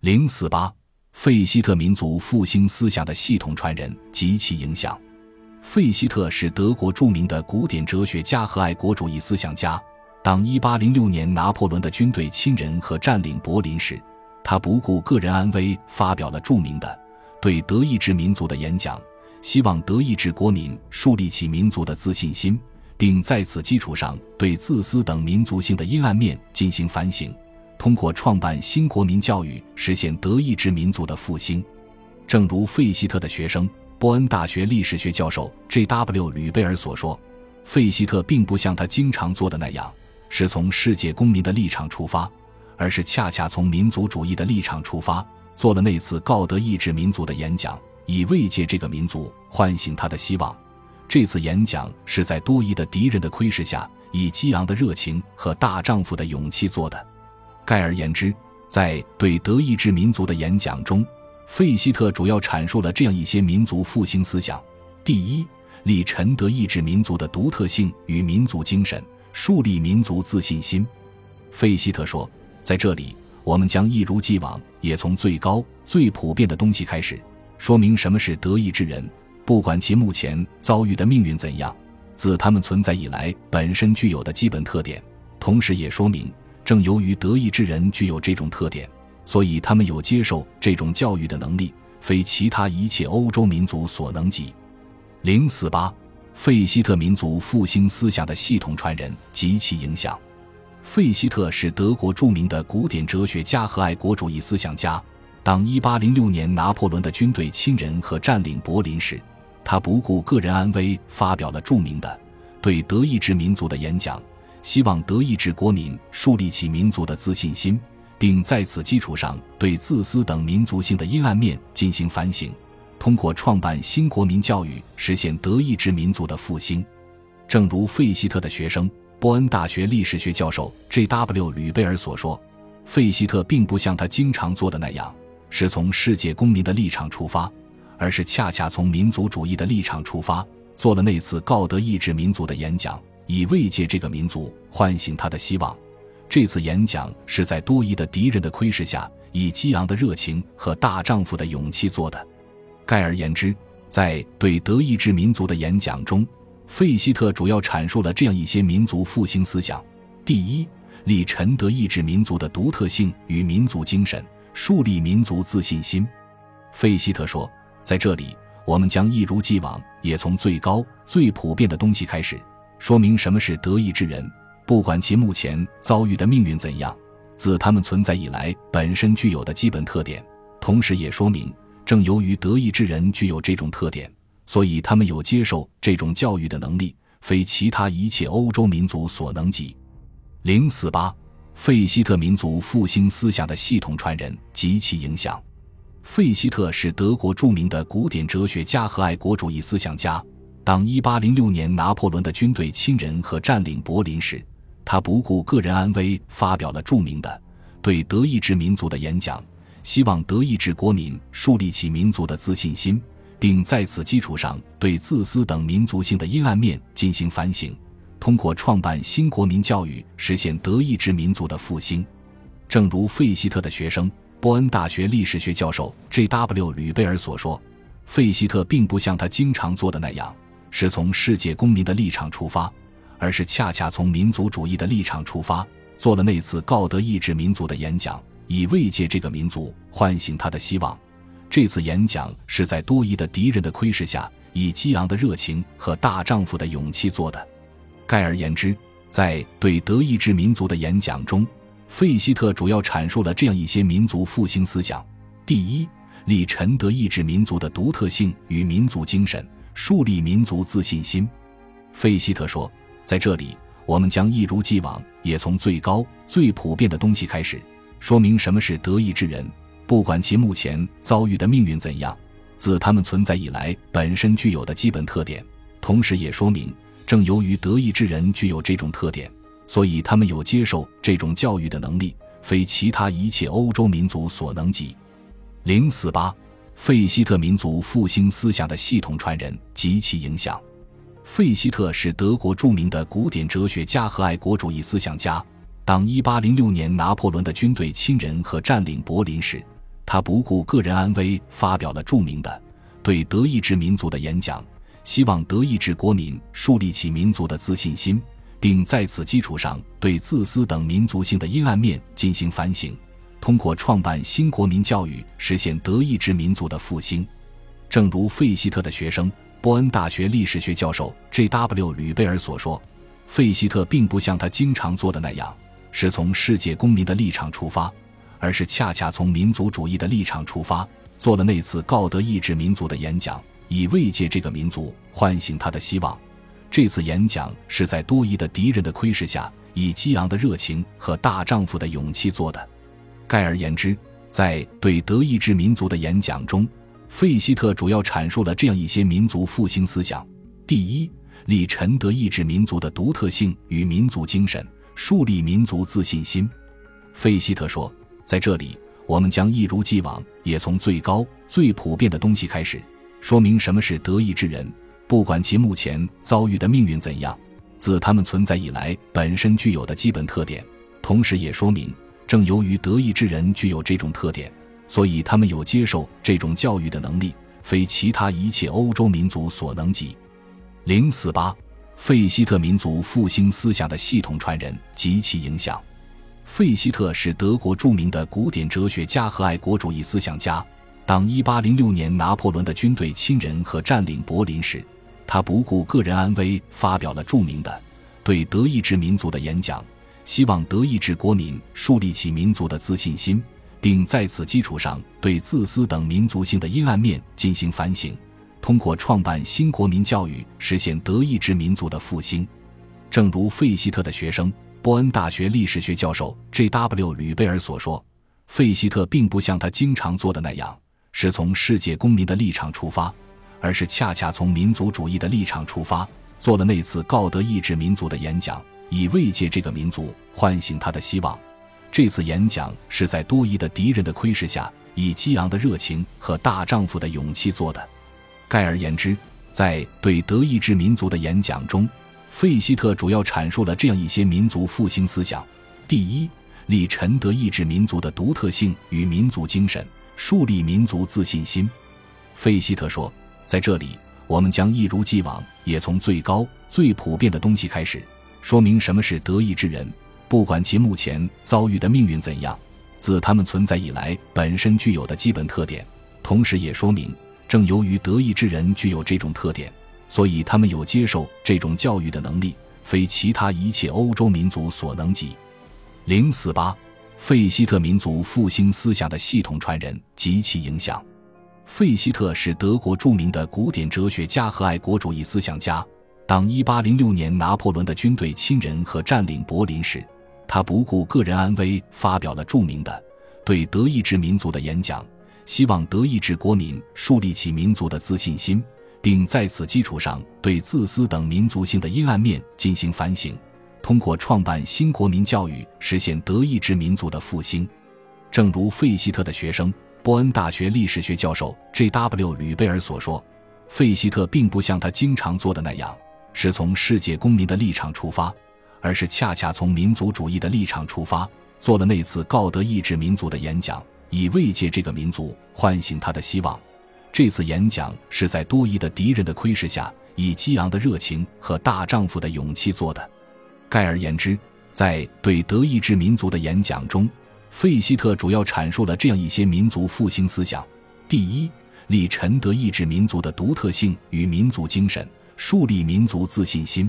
零四八，费希特民族复兴思想的系统传人及其影响。费希特是德国著名的古典哲学家和爱国主义思想家。当1806年拿破仑的军队侵人和占领柏林时，他不顾个人安危，发表了著名的对德意志民族的演讲，希望德意志国民树立起民族的自信心，并在此基础上对自私等民族性的阴暗面进行反省，通过创办新国民教育实现德意志民族的复兴。正如费希特的学生。波恩大学历史学教授 J.W. 吕贝尔所说：“费希特并不像他经常做的那样，是从世界公民的立场出发，而是恰恰从民族主义的立场出发，做了那次告德意志民族的演讲，以慰藉这个民族，唤醒他的希望。这次演讲是在多疑的敌人的窥视下，以激昂的热情和大丈夫的勇气做的。概而言之，在对德意志民族的演讲中。”费希特主要阐述了这样一些民族复兴思想：第一，立陈德意志民族的独特性与民族精神，树立民族自信心。费希特说，在这里，我们将一如既往，也从最高、最普遍的东西开始，说明什么是德意志人，不管其目前遭遇的命运怎样，自他们存在以来本身具有的基本特点，同时也说明，正由于德意志人具有这种特点。所以，他们有接受这种教育的能力，非其他一切欧洲民族所能及。零四八，费希特民族复兴思想的系统传人及其影响。费希特是德国著名的古典哲学家和爱国主义思想家。当一八零六年拿破仑的军队侵人和占领柏林时，他不顾个人安危，发表了著名的对德意志民族的演讲，希望德意志国民树立起民族的自信心。并在此基础上对自私等民族性的阴暗面进行反省，通过创办新国民教育实现德意志民族的复兴。正如费希特的学生、波恩大学历史学教授 J.W. 吕贝尔所说，费希特并不像他经常做的那样，是从世界公民的立场出发，而是恰恰从民族主义的立场出发，做了那次告德意志民族的演讲，以慰藉这个民族，唤醒他的希望。这次演讲是在多疑的敌人的窥视下，以激昂的热情和大丈夫的勇气做的。概而言之，在对德意志民族的演讲中，费希特主要阐述了这样一些民族复兴思想：第一，立陈德意志民族的独特性与民族精神，树立民族自信心。费希特说，在这里，我们将一如既往，也从最高、最普遍的东西开始，说明什么是德意志人。不管其目前遭遇的命运怎样，自他们存在以来本身具有的基本特点，同时也说明，正由于德意志人具有这种特点，所以他们有接受这种教育的能力，非其他一切欧洲民族所能及。零四八，费希特民族复兴思想的系统传人及其影响。费希特是德国著名的古典哲学家和爱国主义思想家。当1806年拿破仑的军队侵人和占领柏林时，他不顾个人安危，发表了著名的对德意志民族的演讲，希望德意志国民树立起民族的自信心，并在此基础上对自私等民族性的阴暗面进行反省，通过创办新国民教育实现德意志民族的复兴。正如费希特的学生、波恩大学历史学教授 J.W. 吕贝尔所说，费希特并不像他经常做的那样，是从世界公民的立场出发。而是恰恰从民族主义的立场出发，做了那次告德意志民族的演讲，以慰藉这个民族，唤醒他的希望。这次演讲是在多疑的敌人的窥视下，以激昂的热情和大丈夫的勇气做的。概而言之，在对德意志民族的演讲中，费希特主要阐述了这样一些民族复兴思想：第一，立陈德意志民族的独特性与民族精神，树立民族自信心。费希特说。在这里，我们将一如既往，也从最高、最普遍的东西开始，说明什么是德意志人，不管其目前遭遇的命运怎样，自他们存在以来本身具有的基本特点，同时也说明，正由于德意志人具有这种特点，所以他们有接受这种教育的能力，非其他一切欧洲民族所能及。零四八，费希特民族复兴思想的系统传人及其影响。费希特是德国著名的古典哲学家和爱国主义思想家。当1806年拿破仑的军队侵人和占领柏林时，他不顾个人安危，发表了著名的对德意志民族的演讲，希望德意志国民树立起民族的自信心，并在此基础上对自私等民族性的阴暗面进行反省，通过创办新国民教育实现德意志民族的复兴。正如费希特的学生、波恩大学历史学教授 J.W. 吕贝尔所说，费希特并不像他经常做的那样，是从世界公民的立场出发。而是恰恰从民族主义的立场出发，做了那次告德意志民族的演讲，以慰藉这个民族，唤醒他的希望。这次演讲是在多疑的敌人的窥视下，以激昂的热情和大丈夫的勇气做的。概而言之，在对德意志民族的演讲中，费希特主要阐述了这样一些民族复兴思想：第一，立陈德意志民族的独特性与民族精神，树立民族自信心。费希特说。在这里，我们将一如既往，也从最高、最普遍的东西开始，说明什么是德意志人，不管其目前遭遇的命运怎样，自他们存在以来本身具有的基本特点。同时，也说明，正由于德意志人具有这种特点，所以他们有接受这种教育的能力，非其他一切欧洲民族所能及。零四八，费希特民族复兴思想的系统传人及其影响。费希特是德国著名的古典哲学家和爱国主义思想家。当一八零六年拿破仑的军队侵人和占领柏林时，他不顾个人安危，发表了著名的对德意志民族的演讲，希望德意志国民树立起民族的自信心，并在此基础上对自私等民族性的阴暗面进行反省，通过创办新国民教育实现德意志民族的复兴。正如费希特的学生。波恩大学历史学教授 J.W. 吕贝尔所说，费希特并不像他经常做的那样，是从世界公民的立场出发，而是恰恰从民族主义的立场出发，做了那次告德意志民族的演讲，以慰藉这个民族，唤醒他的希望。这次演讲是在多疑的敌人的窥视下，以激昂的热情和大丈夫的勇气做的。概而言之，在对德意志民族的演讲中。费希特主要阐述了这样一些民族复兴思想：第一，立陈德意志民族的独特性与民族精神，树立民族自信心。费希特说，在这里，我们将一如既往，也从最高、最普遍的东西开始，说明什么是德意志人，不管其目前遭遇的命运怎样，自他们存在以来本身具有的基本特点。同时，也说明，正由于德意志人具有这种特点。所以，他们有接受这种教育的能力，非其他一切欧洲民族所能及。零四八，费希特民族复兴思想的系统传人及其影响。费希特是德国著名的古典哲学家和爱国主义思想家。当一八零六年拿破仑的军队侵人和占领柏林时，他不顾个人安危，发表了著名的对德意志民族的演讲，希望德意志国民树立起民族的自信心。并在此基础上对自私等民族性的阴暗面进行反省，通过创办新国民教育实现德意志民族的复兴。正如费希特的学生、波恩大学历史学教授 J.W. 吕贝尔所说，费希特并不像他经常做的那样，是从世界公民的立场出发，而是恰恰从民族主义的立场出发，做了那次告德意志民族的演讲，以慰藉这个民族，唤醒他的希望。这次演讲是在多疑的敌人的窥视下，以激昂的热情和大丈夫的勇气做的。概而言之，在对德意志民族的演讲中，费希特主要阐述了这样一些民族复兴思想：第一，立陈德意志民族的独特性与民族精神，树立民族自信心。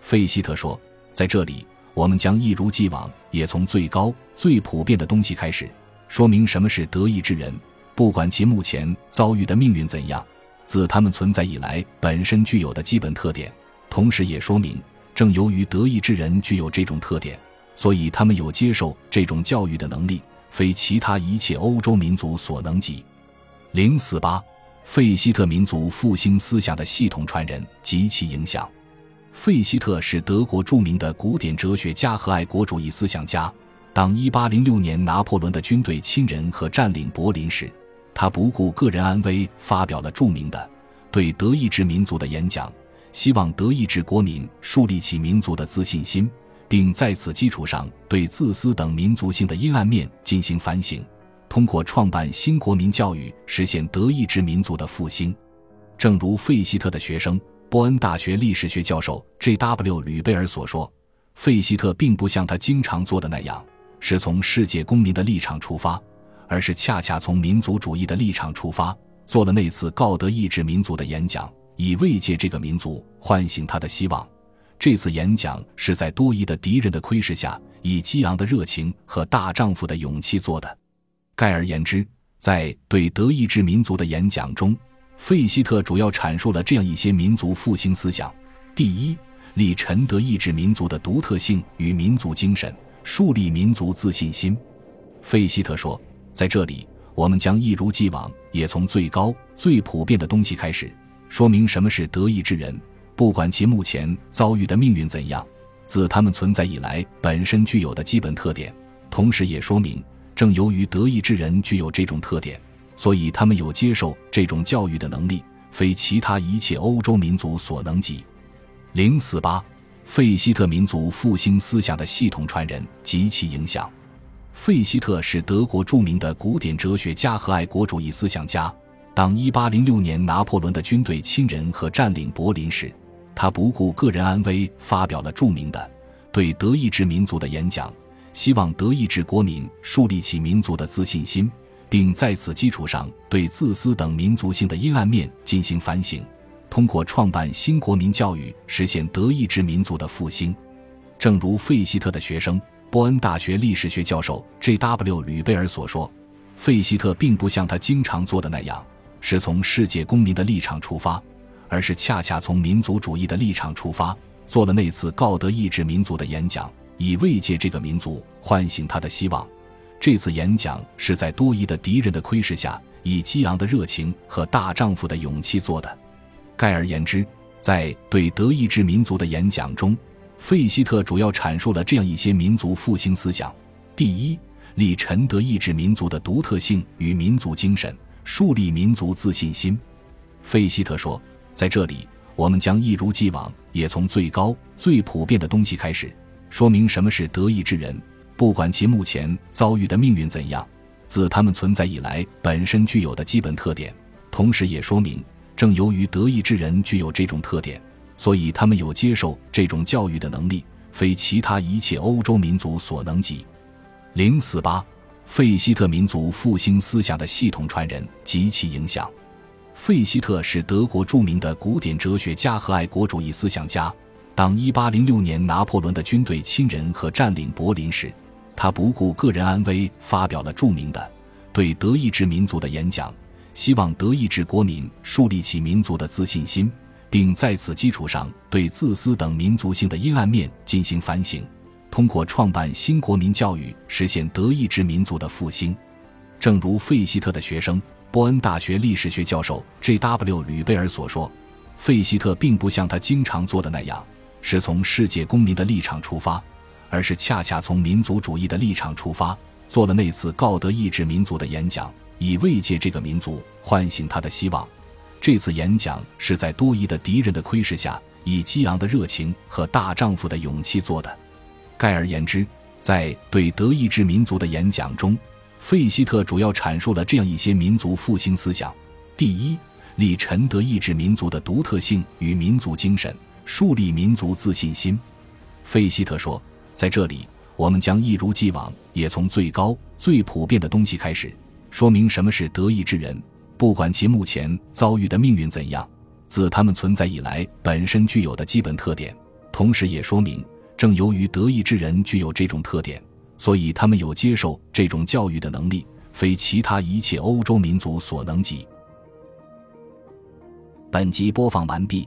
费希特说，在这里，我们将一如既往，也从最高、最普遍的东西开始，说明什么是德意志人。不管其目前遭遇的命运怎样，自他们存在以来本身具有的基本特点，同时也说明，正由于德意志人具有这种特点，所以他们有接受这种教育的能力，非其他一切欧洲民族所能及。零四八，费希特民族复兴思想的系统传人及其影响。费希特是德国著名的古典哲学家和爱国主义思想家。当1806年拿破仑的军队侵人和占领柏林时，他不顾个人安危，发表了著名的对德意志民族的演讲，希望德意志国民树立起民族的自信心，并在此基础上对自私等民族性的阴暗面进行反省，通过创办新国民教育实现德意志民族的复兴。正如费希特的学生、波恩大学历史学教授 J.W. 吕贝尔所说，费希特并不像他经常做的那样，是从世界公民的立场出发，而是恰恰从民族主义的立场出发，做了那次告德意志民族的演讲，以慰藉这个民族，唤醒他的希望。这次演讲是在多疑的敌人的窥视下，以激昂的热情和大丈夫的勇气做的。概而言之，在对德意志民族的演讲中。费希特主要阐述了这样一些民族复兴思想：第一，立陈德意志民族的独特性与民族精神，树立民族自信心。费希特说，在这里，我们将一如既往，也从最高、最普遍的东西开始，说明什么是德意志人，不管其目前遭遇的命运怎样，自他们存在以来本身具有的基本特点，同时也说明，正由于德意志人具有这种特点。所以，他们有接受这种教育的能力，非其他一切欧洲民族所能及。零四八，费希特民族复兴思想的系统传人及其影响。费希特是德国著名的古典哲学家和爱国主义思想家。当一八零六年拿破仑的军队侵人和占领柏林时，他不顾个人安危，发表了著名的对德意志民族的演讲，希望德意志国民树立起民族的自信心。并在此基础上对自私等民族性的阴暗面进行反省，通过创办新国民教育实现德意志民族的复兴。正如费希特的学生、波恩大学历史学教授 J.W. 吕贝尔所说，费希特并不像他经常做的那样，是从世界公民的立场出发，而是恰恰从民族主义的立场出发，做了那次告德意志民族的演讲，以慰藉这个民族，唤醒他的希望。这次演讲是在多疑的敌人的窥视下，以激昂的热情和大丈夫的勇气做的。概而言之，在对德意志民族的演讲中，费希特主要阐述了这样一些民族复兴思想：第一，立陈德意志民族的独特性与民族精神，树立民族自信心。费希特说，在这里，我们将一如既往，也从最高、最普遍的东西开始，说明什么是德意志人。不管其目前遭遇的命运怎样，自他们存在以来本身具有的基本特点，同时也说明，正由于德意志人具有这种特点，所以他们有接受这种教育的能力，非其他一切欧洲民族所能及。零四八，费希特民族复兴思想的系统传人及其影响。费希特是德国著名的古典哲学家和爱国主义思想家。当1806年拿破仑的军队侵人和占领柏林时，他不顾个人安危，发表了著名的对德意志民族的演讲，希望德意志国民树立起民族的自信心，并在此基础上对自私等民族性的阴暗面进行反省，通过创办新国民教育实现德意志民族的复兴。正如费希特的学生、波恩大学历史学教授 J.W. 吕贝尔所说，费希特并不像他经常做的那样，是从世界公民的立场出发。而是恰恰从民族主义的立场出发，做了那次告德意志民族的演讲，以慰藉这个民族，唤醒他的希望。这次演讲是在多疑的敌人的窥视下，以激昂的热情和大丈夫的勇气做的。概而言之，在对德意志民族的演讲中，费希特主要阐述了这样一些民族复兴思想：第一，立陈德意志民族的独特性与民族精神，树立民族自信心。费希特说。在这里，我们将一如既往，也从最高、最普遍的东西开始，说明什么是德意志人，不管其目前遭遇的命运怎样，自他们存在以来本身具有的基本特点，同时也说明，正由于德意志人具有这种特点，所以他们有接受这种教育的能力，非其他一切欧洲民族所能及。本集播放完毕，